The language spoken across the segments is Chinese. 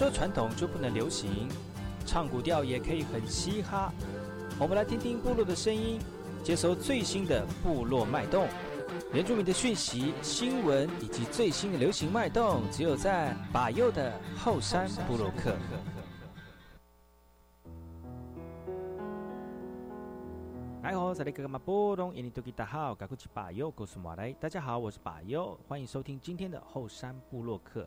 说传统就不能流行，唱古调也可以很嘻哈。我们来听听部落的声音，接收最新的部落脉动、原住民的讯息、新闻以及最新的流行脉动，只有在把右的后山部落克。哎吼，这里哥哥们波动，印尼多吉大好，赶快去把右告诉马来。大家好，我是把右，欢迎收听今天的后山部落客。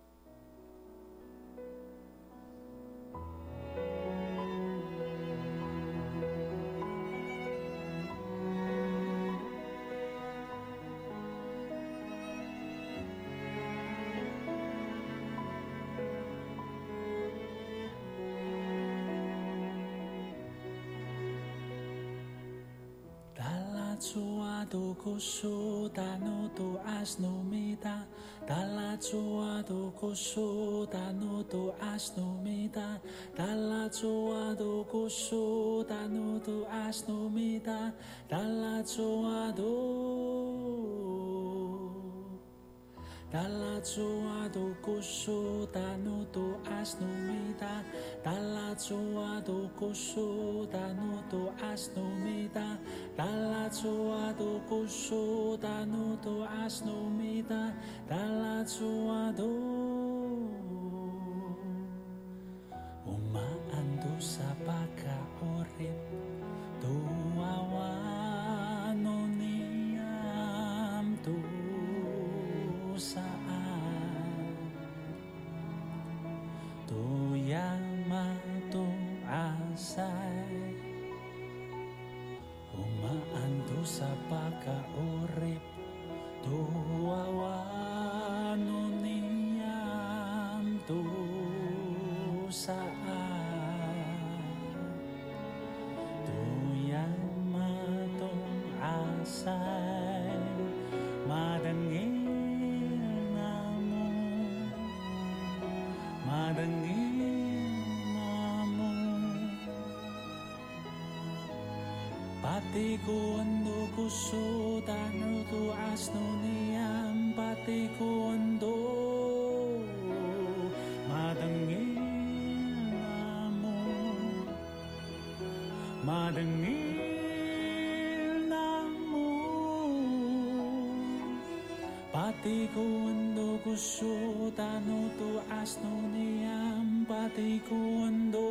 kosoda no to asnomeda dalla joado kosoda no to asnomeda dalla joado kosoda no to asnomeda dalla do. Do kusu tanu tu asnu mita Dalla tua do kusu tanu tu asnu mita Dalla tua do kusu tanu patikuando kuso tanur tu asno niam patikuando madangin amo madangin amo patikuando kuso tanur tu asno niam patikuando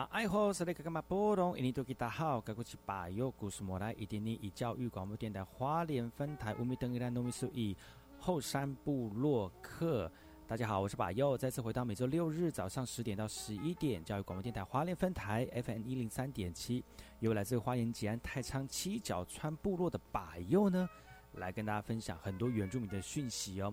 那爱好是那个干嘛波动？印尼多吉大好，该过去把右故事莫来，一点你以教育广播电台花莲分台乌米登伊兰糯米苏以后山部落客。大家好，我是把右，再次回到每周六日早上十点到十一点，教育广播电台花莲分台 FM 一零三点七，由来自花莲吉安太仓七角川部落的把右呢。来跟大家分享很多原住民的讯息哦。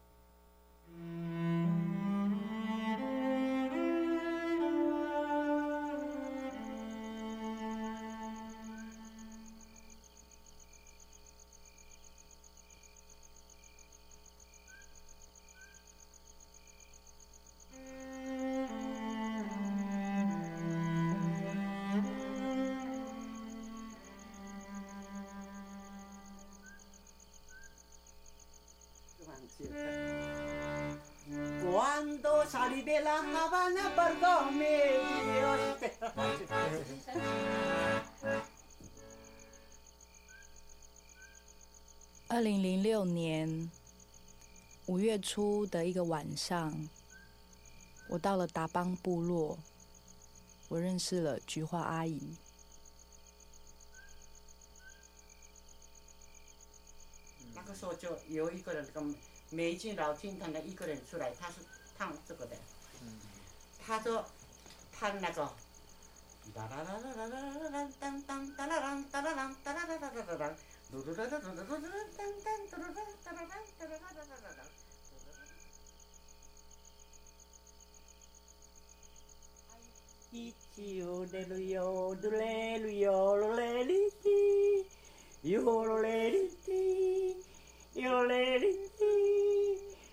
Các 走 二零零六年五月初的一个晚上，我到了达邦部落，我认识了菊花阿姨。那个时候就有一个人，这个美金老金他的一个人出来，他是唱这个的，他说弹那个。哒啦啦啦啦啦啦啦当当哒啦啦哒啦啦哒啦啦啦啦啦。一九的路哟，嘟嘞路哟，噜嘞哩哩，哟噜嘞哩哩，哟嘞哩哩，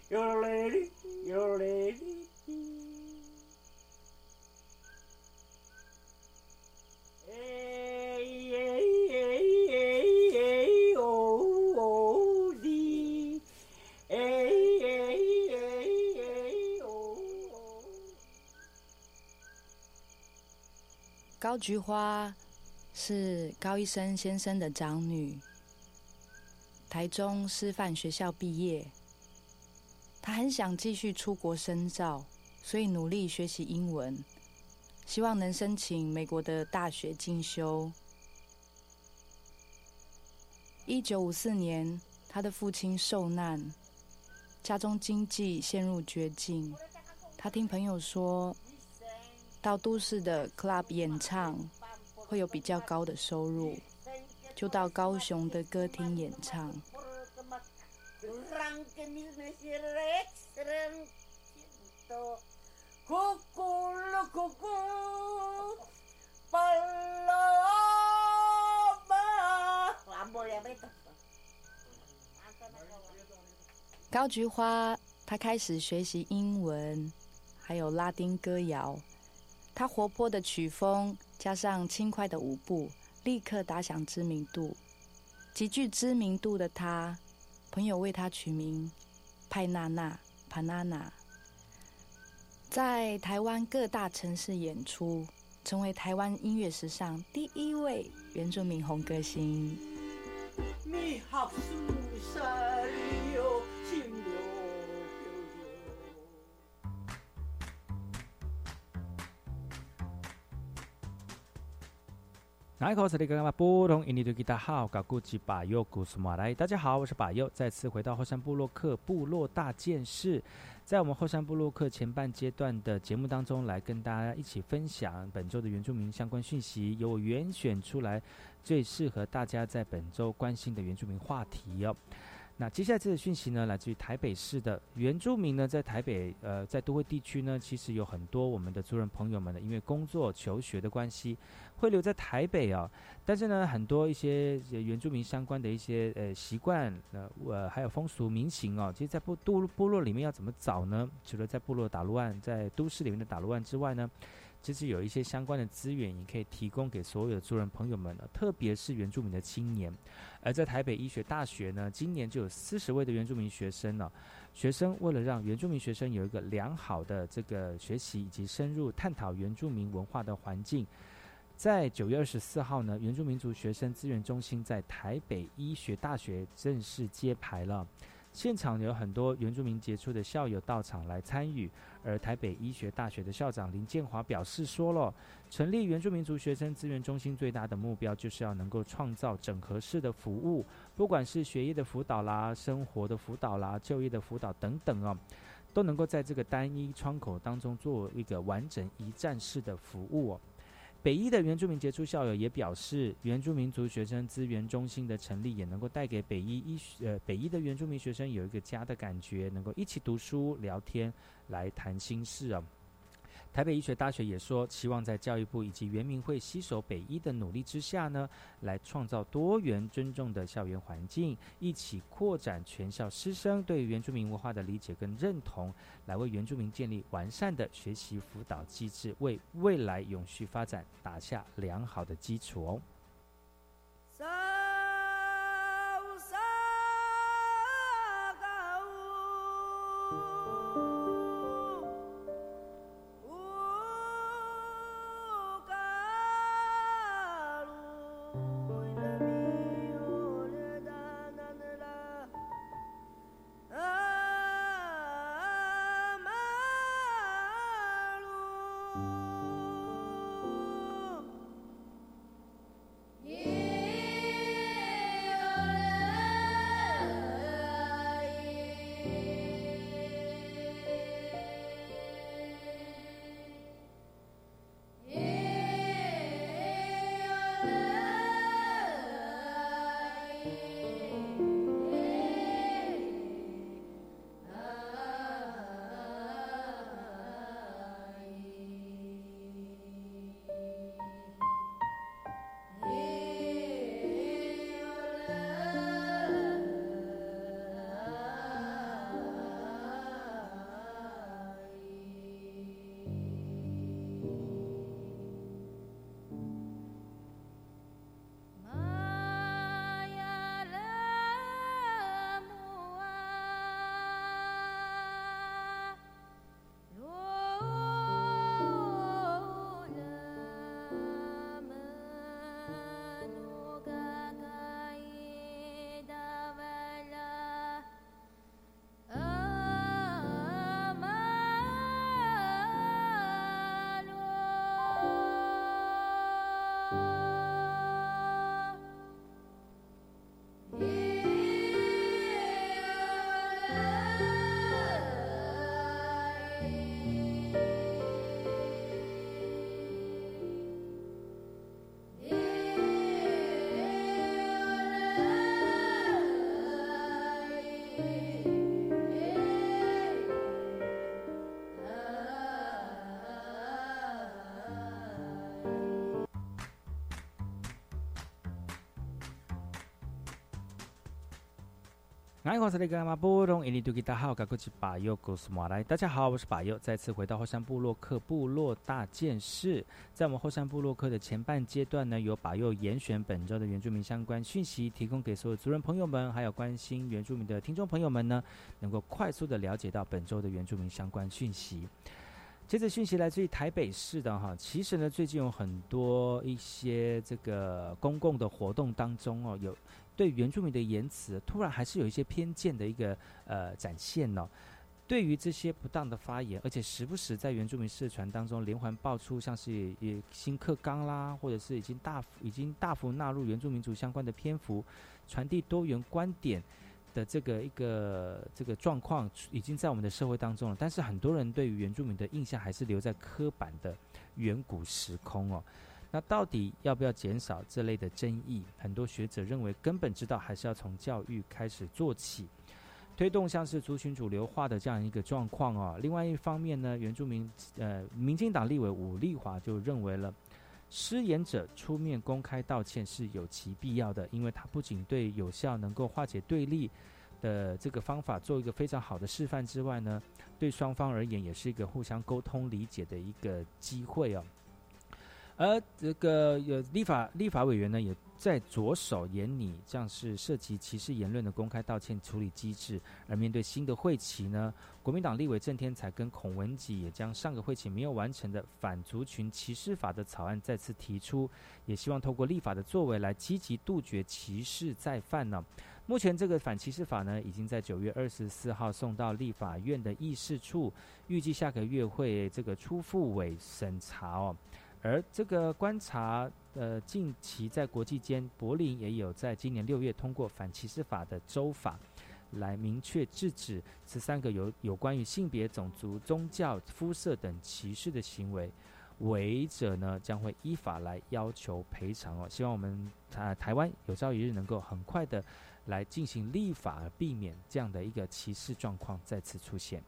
哟嘞哩，哟嘞哩哩。高菊花是高一生先生的长女，台中师范学校毕业。他很想继续出国深造，所以努力学习英文，希望能申请美国的大学进修。一九五四年，他的父亲受难，家中经济陷入绝境。他听朋友说。到都市的 club 演唱会有比较高的收入，就到高雄的歌厅演唱。高菊花，他开始学习英文，还有拉丁歌谣。他活泼的曲风加上轻快的舞步，立刻打响知名度。极具知名度的他，朋友为他取名派娜娜 （Panana），在台湾各大城市演出，成为台湾音乐史上第一位原住民红歌星。一口是那个嘛？不同印尼多吉达好，搞古吉巴尤古斯马来。大家好，我是巴尤，再次回到后山部落克部落大件事。在我们后山部落克前半阶段的节目当中，来跟大家一起分享本周的原住民相关讯息，由我原选出来最适合大家在本周关心的原住民话题哦。那接下来这个讯息呢，来自于台北市的原住民呢，在台北呃，在都会地区呢，其实有很多我们的族人朋友们呢，因为工作求学的关系，会留在台北啊。但是呢，很多一些原住民相关的一些呃习惯呃呃，还有风俗民情哦，其实，在部部部落里面要怎么找呢？除了在部落打乱，在都市里面的打乱之外呢？其实有一些相关的资源，也可以提供给所有的族人朋友们呢，特别是原住民的青年。而在台北医学大学呢，今年就有四十位的原住民学生呢。学生为了让原住民学生有一个良好的这个学习以及深入探讨原住民文化的环境，在九月二十四号呢，原住民族学生资源中心在台北医学大学正式揭牌了。现场有很多原住民杰出的校友到场来参与。而台北医学大学的校长林建华表示说了，成立原住民族学生资源中心最大的目标就是要能够创造整合式的服务，不管是学业的辅导啦、生活的辅导啦、就业的辅导等等哦，都能够在这个单一窗口当中做一个完整一站式的服务哦。北医的原住民杰出校友也表示，原住民族学生资源中心的成立也能够带给北医医呃北医的原住民学生有一个家的感觉，能够一起读书聊天，来谈心事啊。台北医学大学也说，期望在教育部以及原民会携手北医的努力之下呢，来创造多元尊重的校园环境，一起扩展全校师生对原住民文化的理解跟认同，来为原住民建立完善的学习辅导机制，为未来永续发展打下良好的基础哦。大好，我是巴佑，古斯马来。大家好，我是巴佑，再次回到后山部落克部落大件事。在我们后山部落克的前半阶段呢，由巴佑严选本周的原住民相关讯息，提供给所有族人朋友们，还有关心原住民的听众朋友们呢，能够快速的了解到本周的原住民相关讯息。这次讯息来自于台北市的哈，其实呢，最近有很多一些这个公共的活动当中哦，有。对原住民的言辞，突然还是有一些偏见的一个呃展现呢。对于这些不当的发言，而且时不时在原住民社团当中连环爆出，像是也新课纲啦，或者是已经大已经大幅纳入原住民族相关的篇幅，传递多元观点的这个一个这个状况，已经在我们的社会当中了。但是很多人对于原住民的印象还是留在刻板的远古时空哦。那到底要不要减少这类的争议？很多学者认为，根本之道还是要从教育开始做起，推动像是族群主流化的这样一个状况哦。另外一方面呢，原住民呃，民进党立委武立华就认为了，失言者出面公开道歉是有其必要的，因为他不仅对有效能够化解对立的这个方法做一个非常好的示范之外呢，对双方而言也是一个互相沟通理解的一个机会哦。而这个有立法立法委员呢，也在着手研拟，像是涉及歧视言论的公开道歉处理机制。而面对新的会期呢，国民党立委郑天才跟孔文吉也将上个会期没有完成的反族群歧视法的草案再次提出，也希望透过立法的作为来积极杜绝歧视再犯呢。目前这个反歧视法呢，已经在九月二十四号送到立法院的议事处，预计下个月会这个出复委审查哦。而这个观察，呃，近期在国际间，柏林也有在今年六月通过反歧视法的州法，来明确制止十三个有有关于性别、种族、宗教、肤色等歧视的行为，违者呢将会依法来要求赔偿哦。希望我们台台湾有朝一日能够很快的来进行立法，避免这样的一个歧视状况再次出现。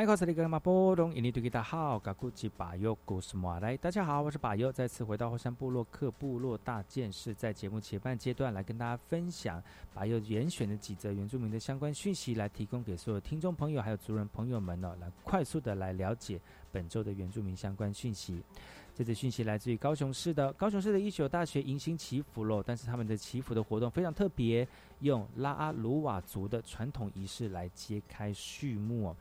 大家好，我是巴友，再次回到后山部落克部落大件事，在节目前半阶段来跟大家分享巴友严选的几则原住民的相关讯息，来提供给所有听众朋友还有族人朋友们呢，来快速的来了解本周的原住民相关讯息。这则讯息来自于高雄市的高雄市的一所大学迎新祈福喽，但是他们的祈福的活动非常特别，用拉阿鲁瓦族的传统仪式来揭开序幕。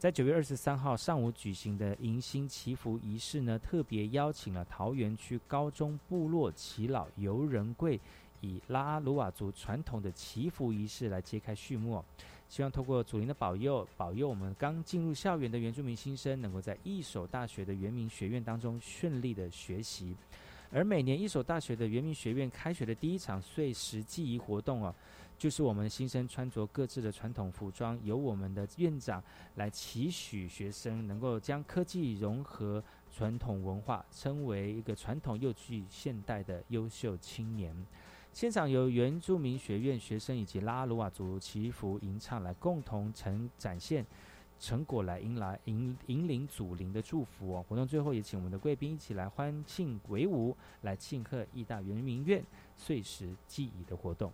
在九月二十三号上午举行的迎新祈福仪式呢，特别邀请了桃园区高中部落耆老游人贵，以拉阿鲁瓦族传统的祈福仪式来揭开序幕。希望透过祖灵的保佑，保佑我们刚进入校园的原住民新生，能够在一所大学的原民学院当中顺利的学习。而每年一所大学的原民学院开学的第一场岁时记忆活动啊。就是我们新生穿着各自的传统服装，由我们的院长来期许学生能够将科技融合传统文化，称为一个传统又具现代的优秀青年。现场由原住民学院学生以及拉鲁瓦族祈福吟唱来共同呈展现成果，来迎来引引领祖灵的祝福哦。活动最后也请我们的贵宾一起来欢庆鬼舞，来庆贺义大圆明院岁时记忆的活动。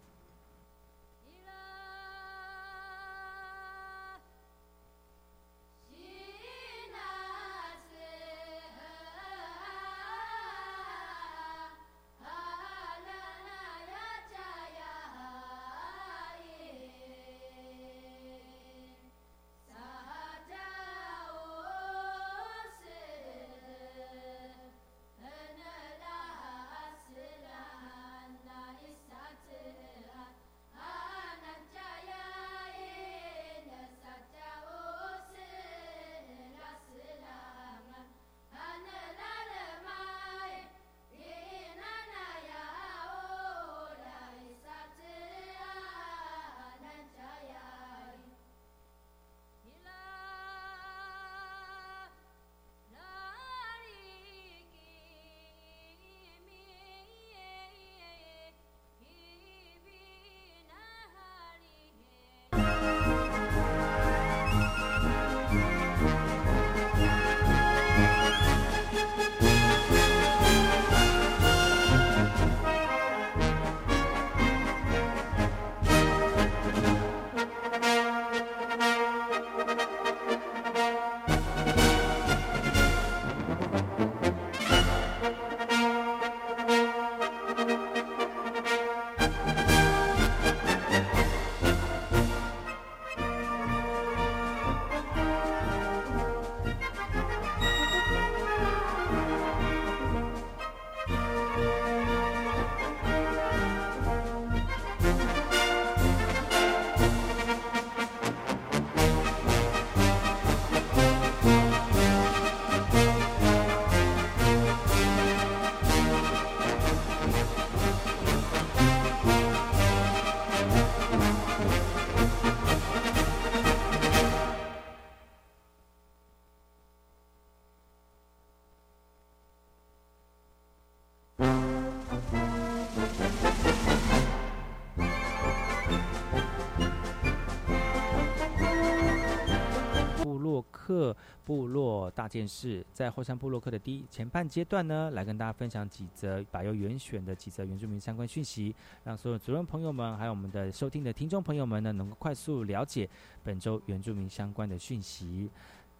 各部落大件事，在后山部落克的第一前半阶段呢，来跟大家分享几则把由原选的几则原住民相关讯息，让所有族人朋友们，还有我们的收听的听众朋友们呢，能够快速了解本周原住民相关的讯息。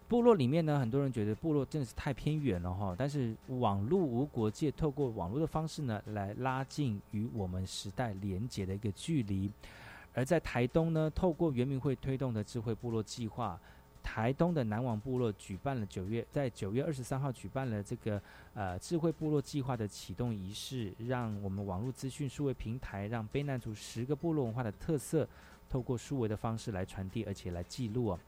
部落里面呢，很多人觉得部落真的是太偏远了哈，但是网络无国界，透过网络的方式呢，来拉近与我们时代连结的一个距离。而在台东呢，透过原民会推动的智慧部落计划。台东的南王部落举办了九月，在九月二十三号举办了这个呃智慧部落计划的启动仪式，让我们网络资讯数位平台，让卑南族十个部落文化的特色，透过数位的方式来传递，而且来记录哦。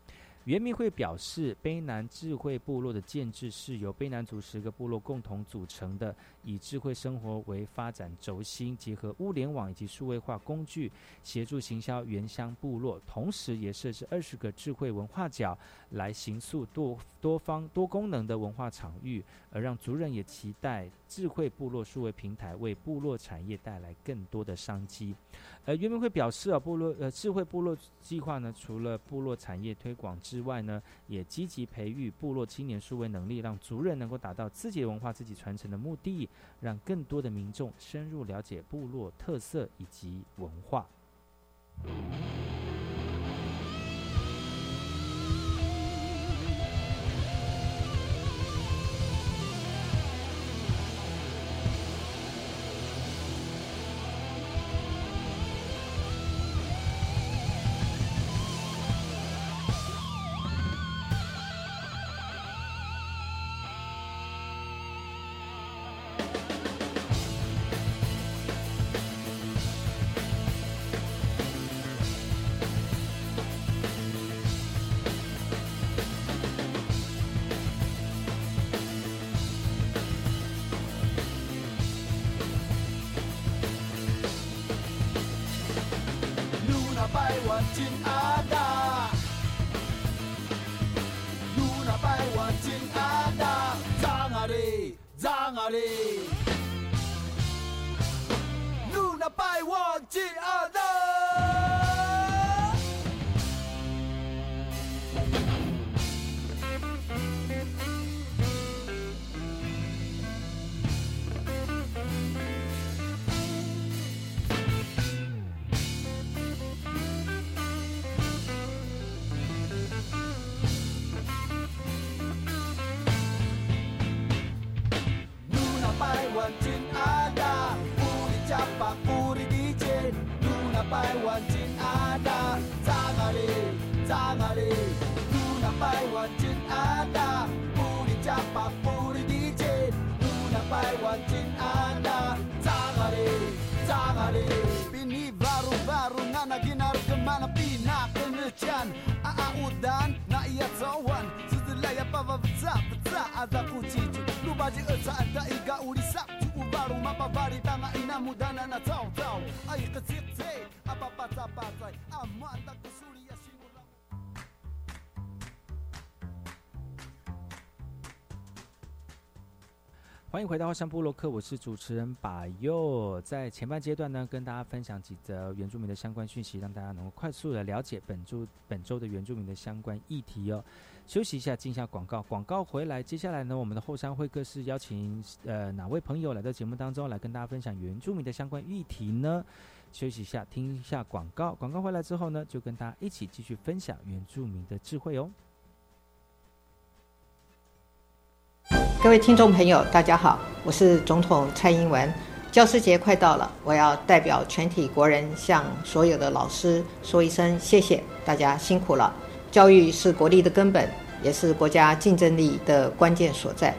原民会表示，卑南智慧部落的建制是由卑南族十个部落共同组成的，以智慧生活为发展轴心，结合物联网以及数位化工具，协助行销原乡部落，同时也设置二十个智慧文化角，来形塑多多方多功能的文化场域，而让族人也期待智慧部落数位平台，为部落产业带来更多的商机。而原民会表示啊，部落呃智慧部落计划呢，除了部落产业推广之外呢，也积极培育部落青年数位能力，让族人能够达到自己的文化、自己传承的目的，让更多的民众深入了解部落特色以及文化。欢迎回到后山部落克，我是主持人把佑。在前半阶段呢，跟大家分享几则原住民的相关讯息，让大家能够快速的了解本周本周的原住民的相关议题哦。休息一下，进一下广告，广告回来，接下来呢，我们的后山会客室邀请呃哪位朋友来到节目当中来跟大家分享原住民的相关议题呢？休息一下，听一下广告，广告回来之后呢，就跟大家一起继续分享原住民的智慧哦。各位听众朋友，大家好，我是总统蔡英文。教师节快到了，我要代表全体国人向所有的老师说一声谢谢，大家辛苦了。教育是国力的根本，也是国家竞争力的关键所在。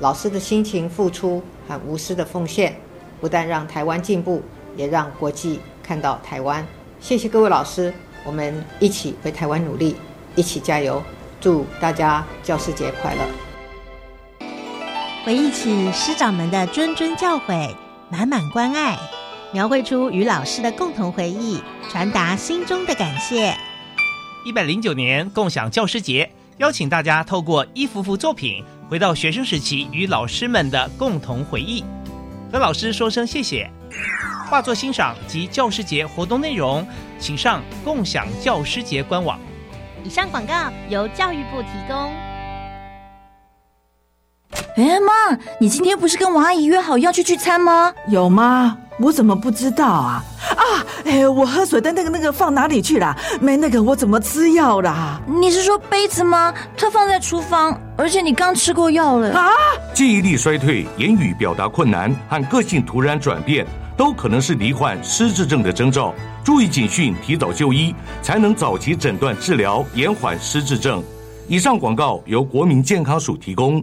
老师的辛勤付出和无私的奉献，不但让台湾进步，也让国际看到台湾。谢谢各位老师，我们一起为台湾努力，一起加油。祝大家教师节快乐！回忆起师长们的谆谆教诲，满满关爱，描绘出与老师的共同回忆，传达心中的感谢。一百零九年共享教师节，邀请大家透过一幅幅作品，回到学生时期与老师们的共同回忆，和老师说声谢谢。画作欣赏及教师节活动内容，请上共享教师节官网。以上广告由教育部提供。哎妈，你今天不是跟王阿姨约好要去聚餐吗？有吗？我怎么不知道啊？啊，哎，我喝水的那个那个放哪里去了？没那个我怎么吃药啦？你是说杯子吗？它放在厨房，而且你刚吃过药了啊！记忆力衰退、言语表达困难和个性突然转变，都可能是罹患失智症的征兆。注意警讯，提早就医，才能早期诊断治疗，延缓失智症。以上广告由国民健康署提供。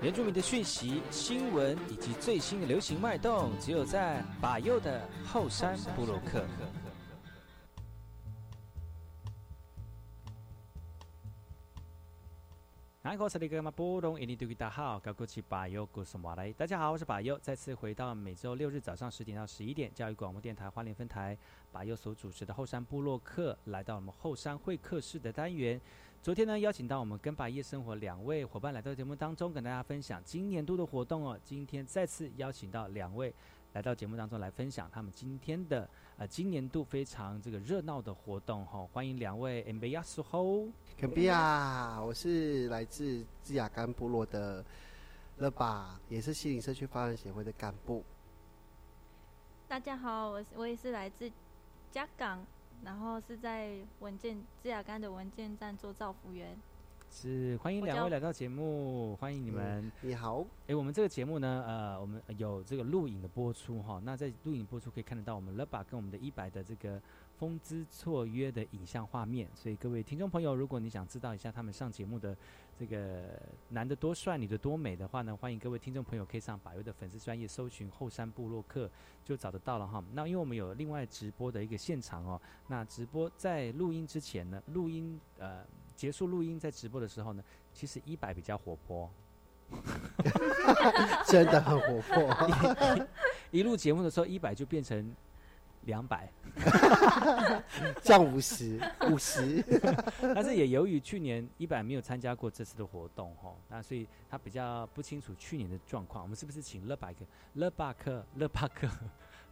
原住民的讯息、新闻以及最新的流行脉动，只有在把右的后山部落克。大家好，我是把右，再次回到每周六日早上十点到十一点，教育广播电台花莲分台把右所主持的后山部落客，来到我们后山会客室的单元。昨天呢，邀请到我们跟把夜生活两位伙伴来到节目当中，跟大家分享今年度的活动哦。今天再次邀请到两位。来到节目当中来分享他们今天的呃今年度非常这个热闹的活动哈，欢迎两位 M B 亚苏吼，肯比亚，我是来自智雅干部落的乐巴，也是西林社区发展协会的干部。大家好，我我也是来自嘉港，然后是在文件芝雅干的文件站做造福员。是欢迎两位来到节目，欢迎你们。你好，哎，我们这个节目呢，呃，我们有这个录影的播出哈。那在录影播出可以看得到我们 Leba 跟我们的一百的这个风姿绰约的影像画面。所以各位听众朋友，如果你想知道一下他们上节目的这个男的多帅，女的多美的话呢，欢迎各位听众朋友可以上百位的粉丝专业搜寻后山部落客就找得到了哈。那因为我们有另外直播的一个现场哦，那直播在录音之前呢，录音呃。结束录音，在直播的时候呢，其实一百比较活泼，真的很活泼。一录节目的时候，一百就变成两百，降五十，五十。但是也由于去年一百没有参加过这次的活动哈，那所以他比较不清楚去年的状况。我们是不是请乐百克、乐巴克、乐巴克、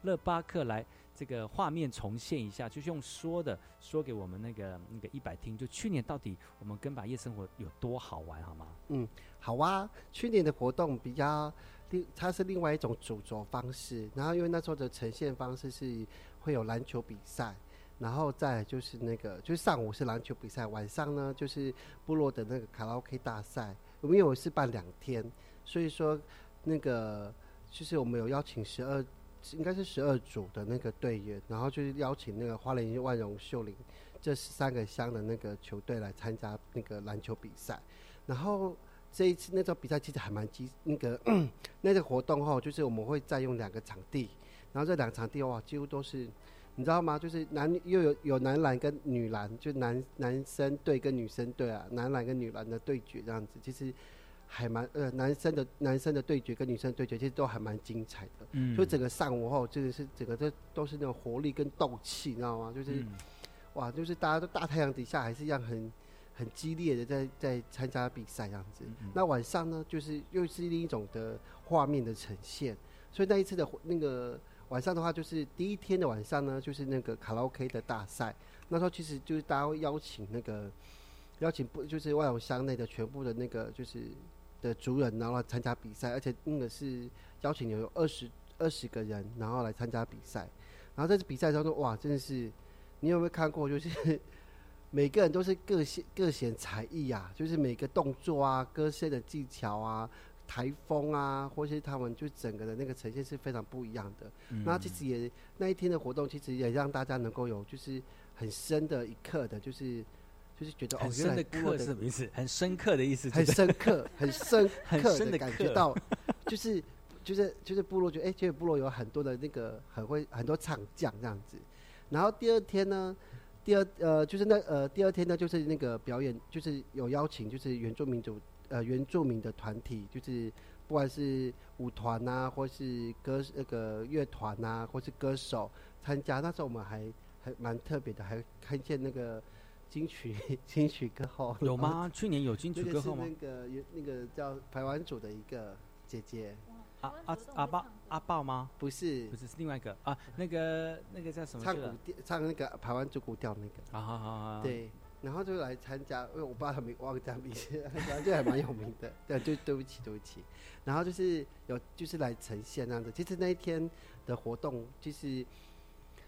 乐 巴克来？这个画面重现一下，就是用说的说给我们那个那个一百听。就去年到底我们跟把夜生活有多好玩，好吗？嗯，好啊。去年的活动比较另，它是另外一种主轴方式。然后因为那时候的呈现方式是会有篮球比赛，然后再就是那个就是上午是篮球比赛，晚上呢就是部落的那个卡拉 OK 大赛。我们有是办两天，所以说那个就是我们有邀请十二。应该是十二组的那个队员，然后就是邀请那个花莲万荣秀林这三个乡的那个球队来参加那个篮球比赛。然后这一次那场比赛其实还蛮激，那个 那个活动后，就是我们会再用两个场地，然后这两个场地哇，几乎都是你知道吗？就是男又有有男篮跟女篮，就男男生队跟女生队啊，男篮跟女篮的对决这样子，其实。还蛮呃，男生的男生的对决跟女生的对决其实都还蛮精彩的，嗯，所以整个上午后真的是整个都都是那种活力跟斗气，你知道吗？就是，哇，就是大家都大太阳底下还是一样很很激烈的在在参加比赛这样子。那晚上呢，就是又是另一种的画面的呈现。所以那一次的那个晚上的话，就是第一天的晚上呢，就是那个卡拉 OK 的大赛。那时候其实就是大家会邀请那个邀请不就是万永乡内的全部的那个就是。的族人，然后来参加比赛，而且那个是邀请有二十二十个人，然后来参加比赛。然后在这比赛当中，哇，真的是，你有没有看过？就是每个人都是各显各显才艺啊，就是每个动作啊、歌声的技巧啊、台风啊，或是他们就整个的那个呈现是非常不一样的。那其实也那一天的活动，其实也让大家能够有就是很深的一刻的，就是。就是觉得很深的刻是什么意思？很深刻的意思，很深刻，很深刻的感觉到，就是就是就是部落觉得哎，觉得部落有很多的那个很会很多唱将这样子。然后第二天呢，第二呃就是那呃第二天呢就是那个表演，就是有邀请就是原住民族呃原住民的团体，就是不管是舞团呐，或是歌那个乐团呐，或是歌手参加。那时候我们还还蛮特别的，还看见那个。金曲 金曲歌后有吗？去年有金曲歌后吗？那个有那个叫台湾组的一个姐姐，阿阿阿豹阿豹吗？不是，不是是另外一个啊，那个那个叫什么？唱古调，唱那个台湾族古调那个。啊好好好。对，然后就来参加，因为我爸他没忘记他名字，反正就还蛮有名的。对，就对不起对不起。然后就是有就是来呈现那样子。其实那一天的活动，就是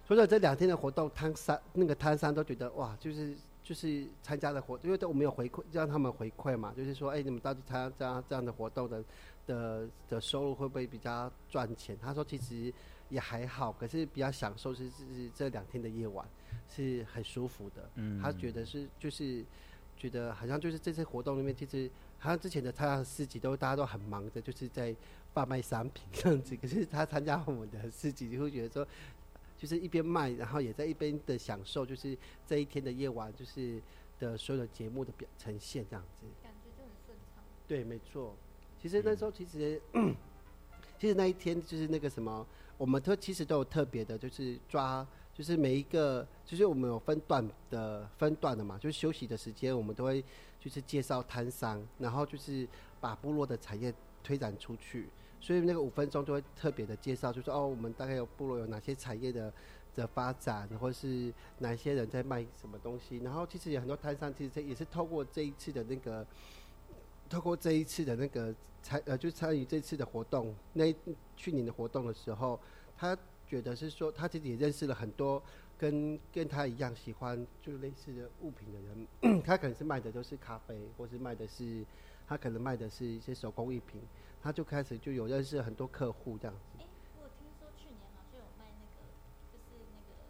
除了这两天的活动，汤山那个汤山都觉得哇，就是。就是参加的活，因为都我们有回馈，让他们回馈嘛。就是说，哎，你们到底参加这样这样的活动的的的收入会不会比较赚钱？他说，其实也还好，可是比较享受是是这两天的夜晚是很舒服的。嗯他觉得是就是觉得好像就是这次活动里面，其实好像之前的参加市集都大家都很忙的，就是在贩卖商品这样子。可是他参加我们的市集，就会觉得说，就是一边卖，然后也在一边的享受，就是这一天的夜晚，就是的所有的节目的表呈现这样子。感觉就很顺畅。对，没错。其实那时候其实，其实那一天就是那个什么，我们都其实都有特别的，就是抓，就是每一个，就是我们有分段的分段的嘛，就是休息的时间，我们都会就是介绍摊商，然后就是把部落的产业推展出去。所以那个五分钟就会特别的介绍，就说哦，我们大概有部落有哪些产业的的发展，或是哪些人在卖什么东西。然后其实有很多摊商，其实这也是透过这一次的那个。透过这一次的那个参呃，就参与这次的活动，那去年的活动的时候，他觉得是说，他自己也认识了很多跟跟他一样喜欢就类似的物品的人，他可能是卖的都是咖啡，或是卖的是他可能卖的是一些手工艺品，他就开始就有认识很多客户这样子。哎，我听说去年好像有卖那个，就是那个，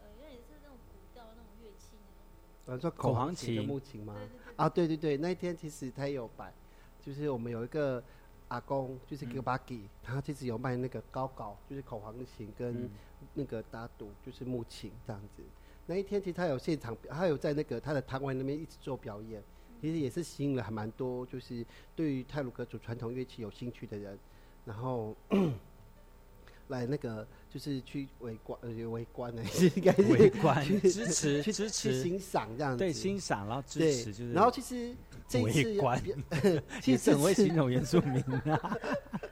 呃，有点是那种古调那种乐器那种。呃，说口簧口簧琴的琴木琴吗？啊，对对对，那一天其实他也有摆，就是我们有一个阿公，就是嗯。G i b a g i 他其实有卖那个高高，就是口簧琴跟嗯。那个打赌，就是木琴这样子。那一天其实他有现场，他有在那个他的摊位那边一直做表演，其实也是吸引了还蛮多，就是对于泰鲁格族传统乐器有兴趣的人，然后来那个就是去围观，呃，围观呢，应该是围观。去支持去支持。去欣赏这样子，对欣赏然后支持就是然后其实这一次其实 很会形容原住民啊。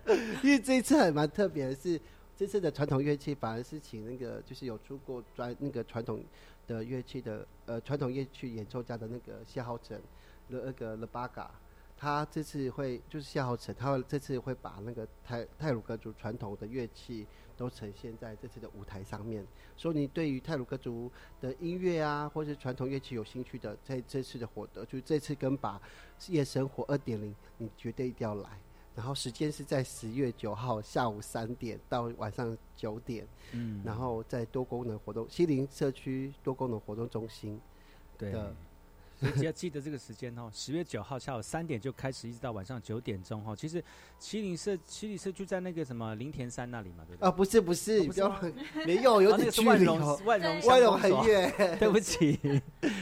因为这一次还蛮特别的是，这次的传统乐器反而是请那个就是有出过专那个传统的乐器的呃传统乐器演奏家的那个谢浩辰，那那个 l 巴嘎，他这次会就是夏侯成，他会这次会把那个泰泰鲁格族传统的乐器都呈现在这次的舞台上面。所以你对于泰鲁格族的音乐啊，或是传统乐器有兴趣的，在这次的活动，就是这次跟把夜生活二点零，你绝对一定要来。然后时间是在十月九号下午三点到晚上九点，嗯然后在多功能活动西林社区多功能活动中心对的，所以只要记得这个时间哦，十月九号下午三点就开始，一直到晚上九点钟哦。其实麒麟社麒麟社就在那个什么林田山那里嘛，对不对？啊，不是不是，没有有点距离哦，万荣万荣很远，对不起，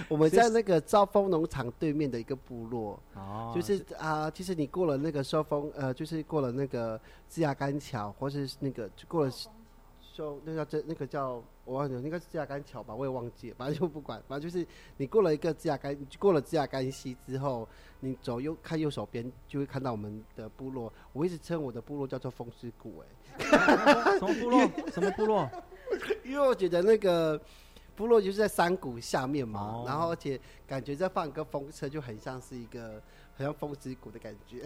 我们在那个兆丰农场对面的一个部落，哦。就是啊，其实你过了那个寿丰，呃，就是过了那个枝桠干桥，或是那个就过了寿，那叫这那个叫我忘记了，应该是枝桠干桥吧，我也忘记了，反正就不管，反正就是你过了一个枝桠干，过了枝桠干溪之后，你走右看右手边就会看到我们的部落，我一直称我的部落叫做风之谷，哎，什么部落？什么部落？因为我觉得那个部落就是在山谷下面嘛，哦然后而且感觉在放一个风车，就很像是一个很像风之谷的感觉。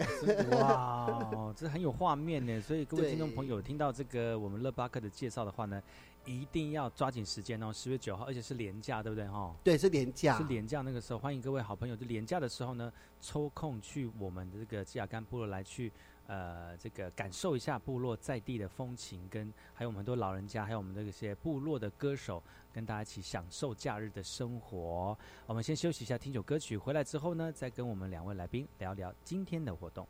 哇哦，这很有画面呢。所以各位听众朋友听到这个我们乐巴克的介绍的话呢，一定要抓紧时间哦，十月九号，而且是连假，对不对哈？对，是廉价是连假那个时候，欢迎各位好朋友，就连假的时候呢，抽空去我们的这个基亚干部落来去。呃，这个感受一下部落在地的风情，跟还有我们很多老人家，还有我们这些部落的歌手，跟大家一起享受假日的生活。我们先休息一下，听首歌曲，回来之后呢，再跟我们两位来宾聊聊今天的活动。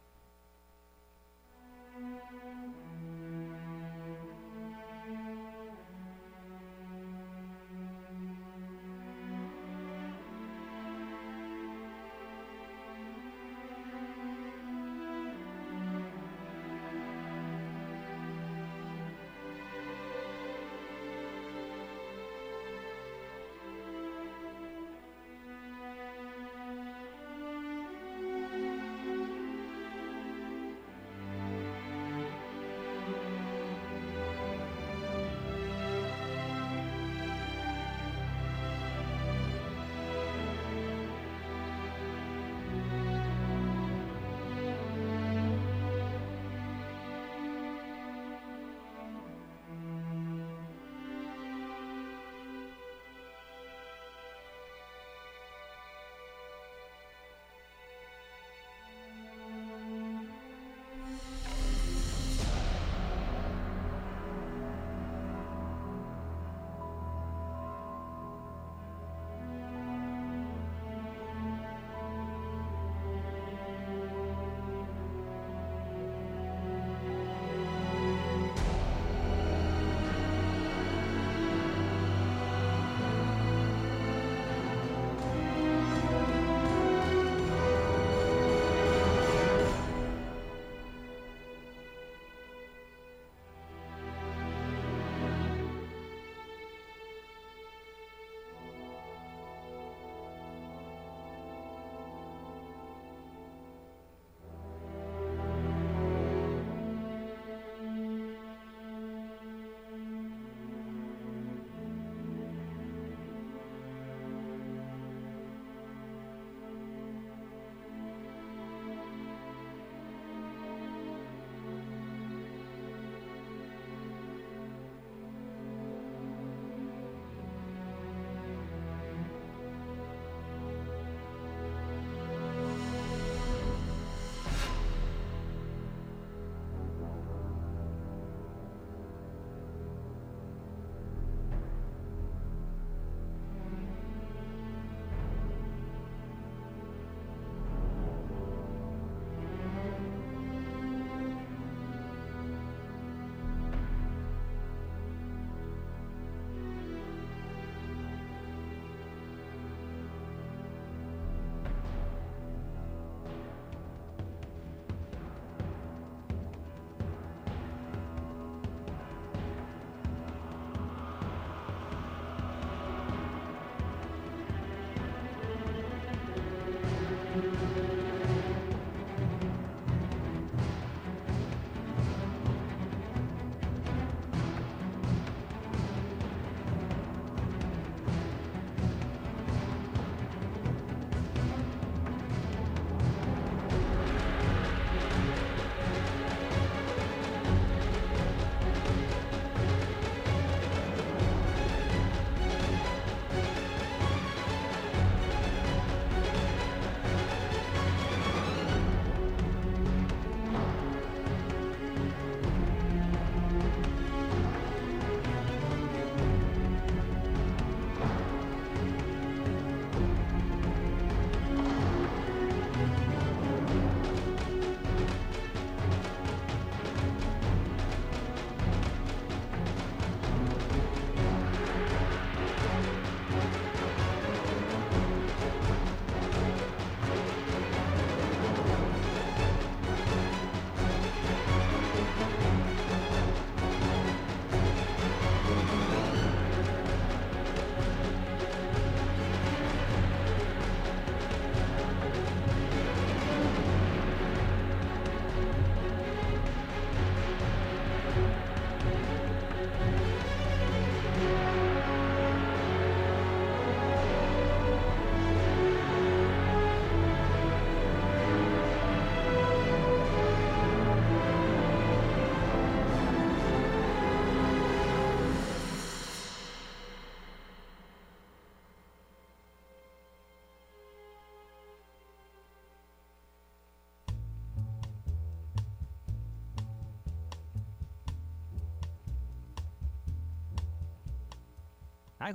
大家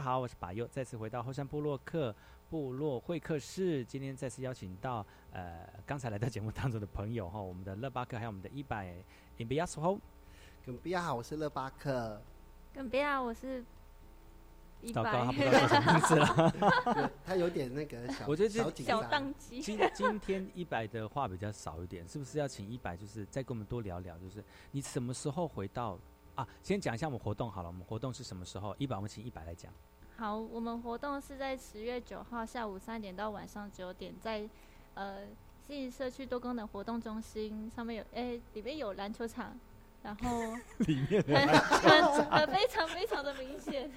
好，我是巴佑，再次回到后山部落客部落会客室。今天再次邀请到呃刚才来到节目当中的朋友哈，我们的乐巴克还有我们的一百伊比亚苏吼。跟比亚好，我是乐巴克。跟比亚我是一糟糕，百他不知道 叫什么名字了。他有点那个小，我觉得这小紧张小宕机今今天一百的话比较少一点，是不是要请一百，就是再跟我们多聊聊，就是你什么时候回到啊？先讲一下我们活动好了，我们活动是什么时候？一百，我们请一百来讲。好，我们活动是在十月九号下午三点到晚上九点，在呃新营社区多功能活动中心上面有，哎、里面有篮球场，然后 里面很很很非常非常的明显，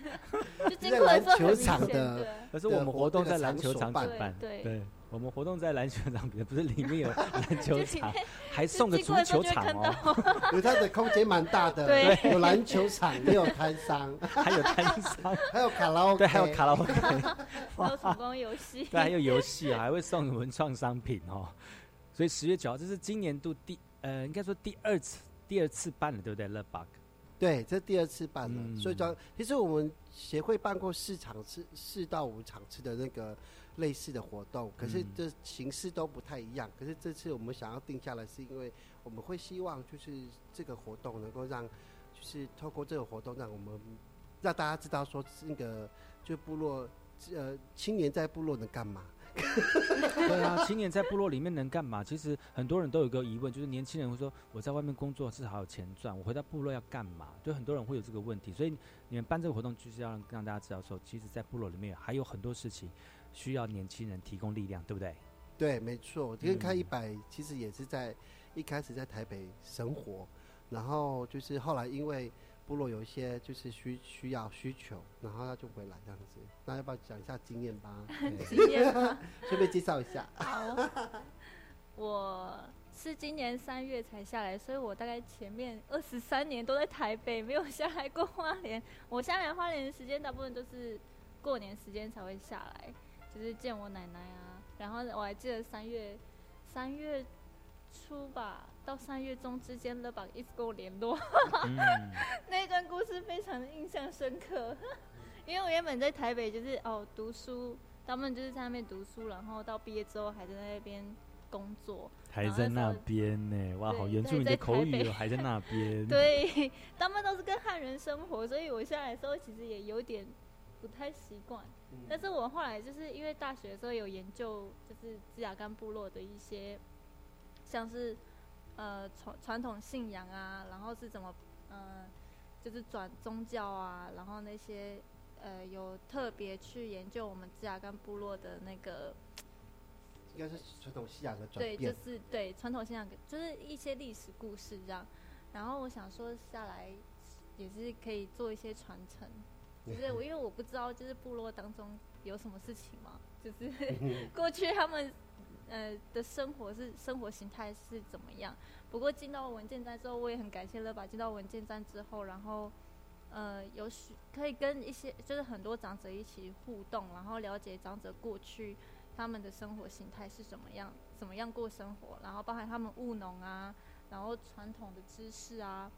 就经过的时候很明显。对可是我们活动在篮球场举办，对对我们活动在篮球场比，不是里面有 篮球场 还送个足球场哦，因为它的空间蛮大的，对。有篮球场，也有摊商，还有摊商，还有卡拉 OK，对，还有卡拉 OK，还有手工游戏，对，还有游戏，还会送文创商品哦。所以十月九号，这是今年度第呃，应该说第二次第二次办了，对不对？乐 bug，对，这第二次办了，嗯。所以讲其实我们协会办过四场次、四到五场次的那个类似的活动，可是嗯这形式都不太一样。可是这次我们想要定下来，是因为我们会希望就是这个活动能够让，就是透过这个活动让我们让大家知道说那个就部落呃青年在部落能干嘛。对啊，青年在部落里面能干嘛？其实很多人都有一个疑问，就是年轻人会说我在外面工作至少有钱赚，我回到部落要干嘛？就很多人会有这个问题，所以你们办这个活动就是要让让大家知道说，其实，在部落里面还有很多事情需要年轻人提供力量，对不对？对，没错，因为开嗯一百其实也是在一开始在台北生活，然后就是后来因为部落有一些就是需需要需求，然后他就回来这样子。那要不要讲一下经验吧？经验吗顺便介绍一下。好，我是今年三月才下来，所以我大概前面二十三年都在台北，没有下来过花莲。我下来花莲的时间大部分都是过年时间才会下来，就是见我奶奶啊。然后我还记得三月三月初吧，到三月中之间，乐宝一直跟我联络，嗯 那一段故事非常的印象深刻。因为我原本在台北就是哦读书，他们就是在那边读书，然后到毕业之后还在那边工作，还在那边呢，哇，好原住民的口语哦，还在那边。对，他们都是跟汉人生活，所以我下来的时候其实也有点不太习惯。但是我后来就是因为大学的时候有研究，就是芝雅干部落的一些，像是呃传传统信仰啊，然后是怎么呃就是转宗教啊，然后那些呃有特别去研究我们芝雅干部落的那个应该是传统信仰的转对，就。是对传统信仰，就是一些历史故事这样。然后我想说下来也是可以做一些传承，就是我因为我不知道就是部落当中有什么事情嘛，就是 过去他们呃的生活是生活形态是怎么样。不过进到文件站之后，我也很感谢乐吧。进到文件站之后，然后呃有许可以跟一些就是很多长者一起互动，然后了解长者过去他们的生活形态是怎么样，怎么样过生活，然后包含他们务农啊，然后传统的知识啊，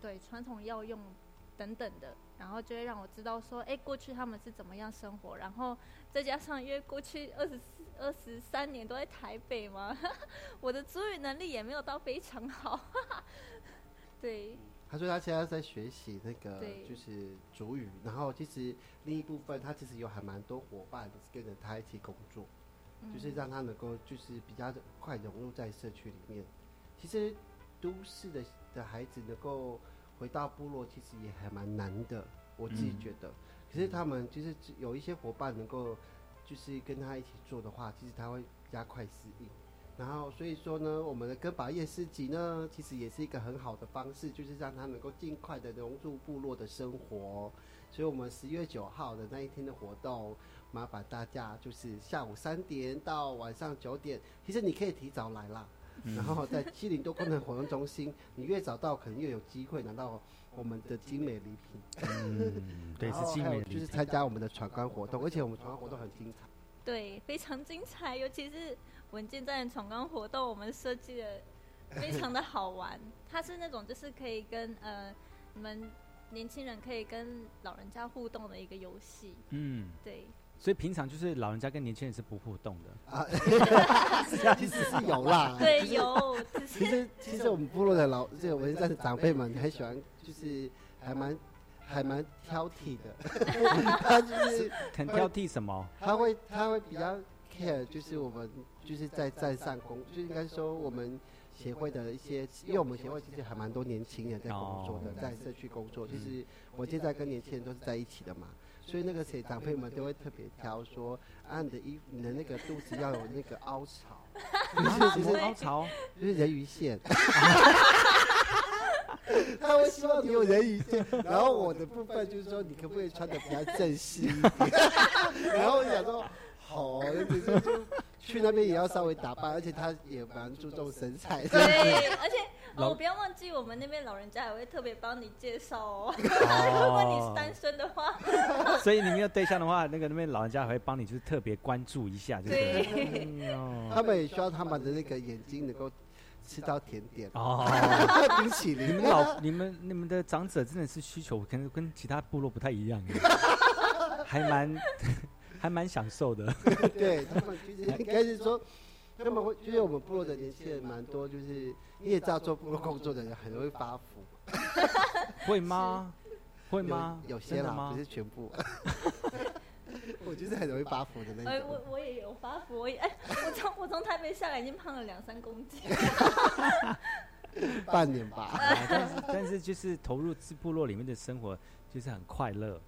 对传统药用等等的，然后就会让我知道说，哎，过去他们是怎么样生活，然后再加上因为过去二十四、二十三年都在台北嘛，我的主语能力也没有到非常好，对，他说他现在在学习那个就是主语，然后其实另一部分他其实有还蛮多伙伴跟着他一起工作，就是嗯让他能够就是比较快融入在社区里面。其实都市的的孩子能够回到部落，其实也还蛮难的，我自己嗯觉得。可是他们就是有一些伙伴能够就是跟他一起做的话，其实他会加快适应。然后所以说呢，我们的根拔夜市集呢，其实也是一个很好的方式，就是让他能够尽快的融入部落的生活。所以我们十月九号的那一天的活动，麻烦大家就是下午三点到晚上九点，其实你可以提早来啦。嗯然后在七零多功能活动中心，你越早到，可能越有机会拿到我们的精美礼品。嗯对然后是精还有就是参加我们的闯关活动，而且我们闯关活动很精彩。对，非常精彩，尤其是文件站闯关活动，我们设计的非常的好玩。它是那种就是可以跟呃你们年轻人可以跟老人家互动的一个游戏。嗯，对。所以平常就是老人家跟年轻人是不互动的 啊，其实是有啦。对，有。其实其实我们部落的老这个文山的长辈们很喜欢，就是还蛮还蛮挑剔的。他就是很挑剔什么？他会他会比较 care，就是我们就是在站上工，就应该说我们协会的一些，因为我们协会其实还蛮多年轻人在工作的，在社区工作。其实我现在跟年轻人都是在一起的嘛。所以那个谁长辈们都会特别挑说，啊，你的衣服，你的那个肚子要有那个凹槽，就是就是凹槽，就是人鱼线。他会希望你有人鱼线，然后我的部分就是说，你可不可以穿的比较正式一点？然后我想说，好，就是就去那边也要稍微打扮，而且他也蛮注重身材。对，而且。哦，不要忘记，我们那边老人家也会特别帮你介绍哦。如果你是单身的话，所以你没有对象的话，那个那边老人家还会帮你，就是特别关注一下，对不对？他们也需要他们的那个眼睛能够吃到甜点哦，冰淇淋。你们老、你们、你们的长者真的是需求，可能跟其他部落不太一样，还蛮还蛮享受的。对他们其实应该是说。他们会，就是我们部落的年轻人蛮多，就是你也知道做部落工作的人很容易发福，会吗？会吗？有些啦，不是全部。我就是很容易发福的那种。哎，我我也有发福，我也哎，我从我从台北下来已经胖了两三公斤。半年吧。但是但是就是投入部落里面的生活，就是很快乐。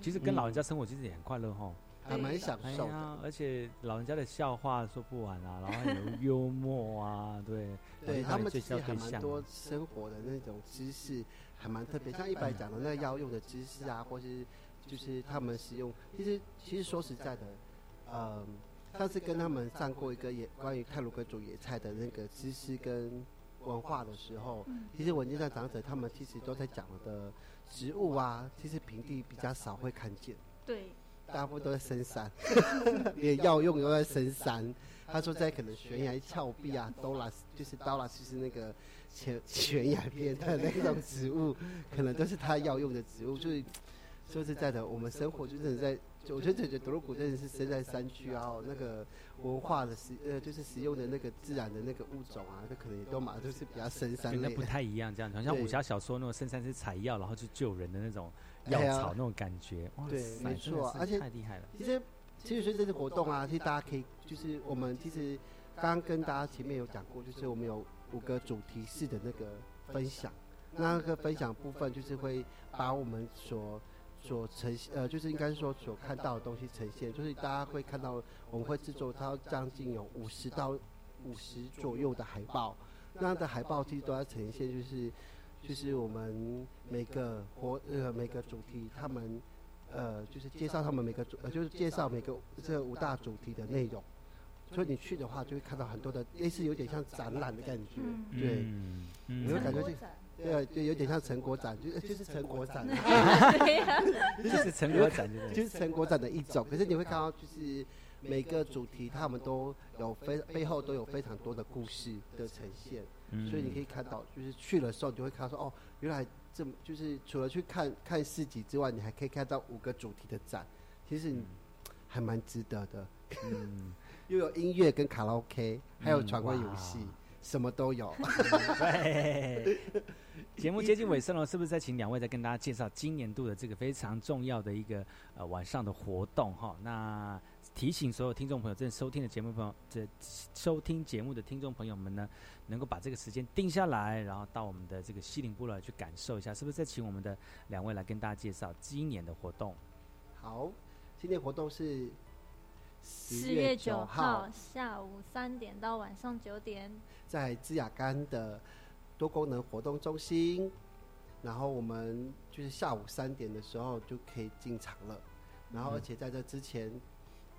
其实跟老人家生活其实也很快乐哈。还蛮享受的，而且老人家的笑话说不完啊，然后有幽默啊，对，对他们其实还蛮多生活的那种知识，还蛮特别。像一百讲的那个要用的知识啊，或是就是他们使用，其实其实说实在的，嗯，上次跟他们上过一个野关于泰鲁格族野菜的那个知识跟文化的时候，其实文件上长者他们其实都在讲的植物啊，其实平地比较少会看见。对。大部分都在深山，连药 用都在深山。他说在可能悬崖峭壁啊，刀拉就是刀拉，就是那个悬悬崖边的那种植物，可能都是他要用的植物。就是说实在的，我们生活就是在，我觉得觉得德鲁古真的是生在山区啊，那个文化的使呃就是使用的那个自然的那个物种啊，那可能也都嘛都是比较深山类。那不太一样，这样好像武侠小说那种深山是采药然后去救人的那种。药草那种感觉，对，没错，而且太厉害了。其实，其实说这次活动啊，其实大家可以，就是我们其实刚刚跟大家前面有讲过，就是我们有五个主题式的那个分享，那个分享部分就是会把我们所所呈现，呃，就是应该说所看到的东西呈现，就是大家会看到我们会制作它将近有五十到五十左右的海报，那样的海报其实都要呈现就是。就是我们每个活呃每个主题，他们呃就是介绍他们每个主呃就是介绍每个这五大主题的内容，所以你去的话就会看到很多的类似有点像展览的感觉，对，你会感觉就对，就有点像成果展，就就是成果展，就是成果展，就是成果展的一种。可是你会看到就是每个主题他们都有非背后都有非常多的故事的呈现。所以你可以看到，就是去的时候，你就会看到说，哦，原来这么就是除了去看看市集之外，你还可以看到五个主题的展，其实还蛮值得的。嗯，又有音乐跟卡拉 OK，还有闯关游戏，什么都有。对。节目接近尾声了，是不是再请两位再跟大家介绍今年度的这个非常重要的一个呃晚上的活动哈？那。提醒所有听众朋友，正收听的节目朋友，这收听节目的听众朋友们呢，能够把这个时间定下来，然后到我们的这个西林部落去感受一下，是不是？再请我们的两位来跟大家介绍今年的活动。好，今年活动是四月九号下午三点到晚上九点，在芝雅干的多功能活动中心，然后我们就是下午三点的时候就可以进场了，然后而且在这之前。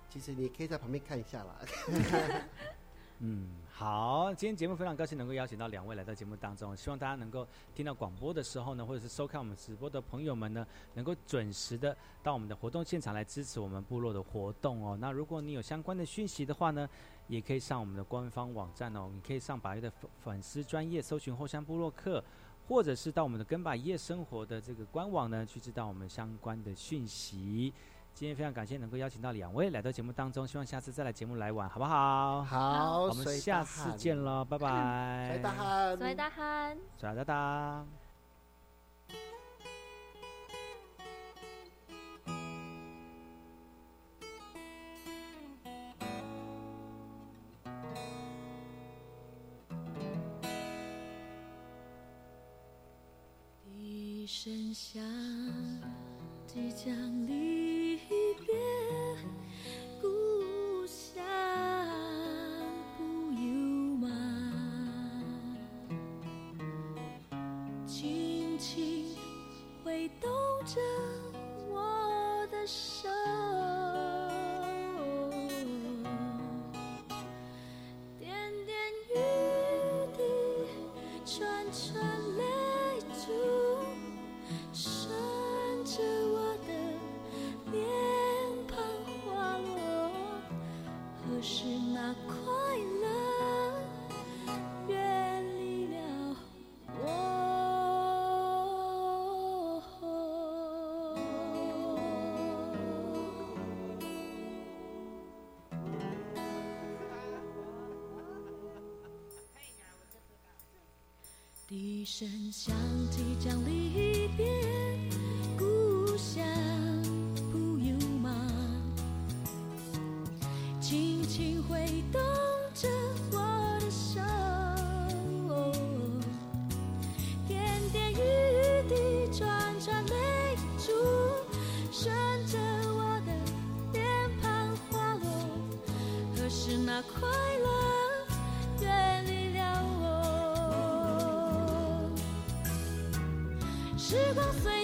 其实你可以在旁边看一下啦。嗯，好，今天节目非常高兴能够邀请到两位来到节目当中，希望大家能够听到广播的时候呢，或者是收看我们直播的朋友们呢，能够准时的到我们的活动现场来支持我们部落的活动哦。那如果你有相关的讯息的话呢，也可以上我们的官方网站哦，你可以上百越的粉粉丝专业搜寻后山部落客，或者是到我们的跟百夜生活的这个官网呢，去知道我们相关的讯息。今天非常感谢能够邀请到两位来到节目当中，希望下次再来节目来玩，好不好？好，我们下次见喽，拜拜。水大汉，水大汉，水大大。一声响，即将离别。笛声响，即将离别故乡，不由吗？轻轻挥动着我的手，点点雨滴串串泪珠，顺着我的脸庞滑落。可是那快时光隧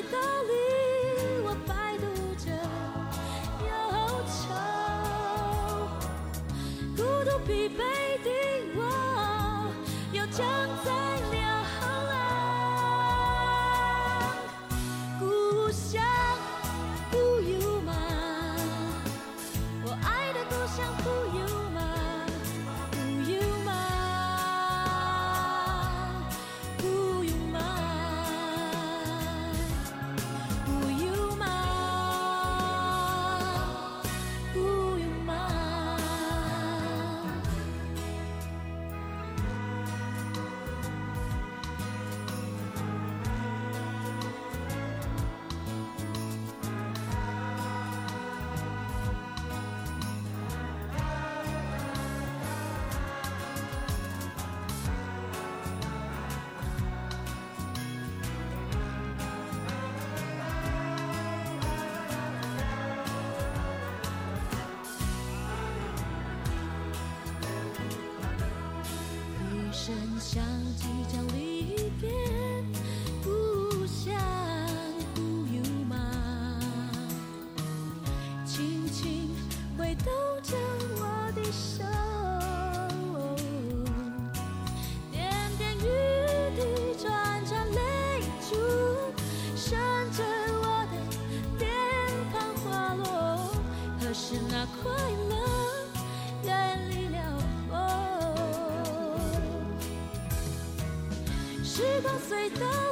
我。时光隧道。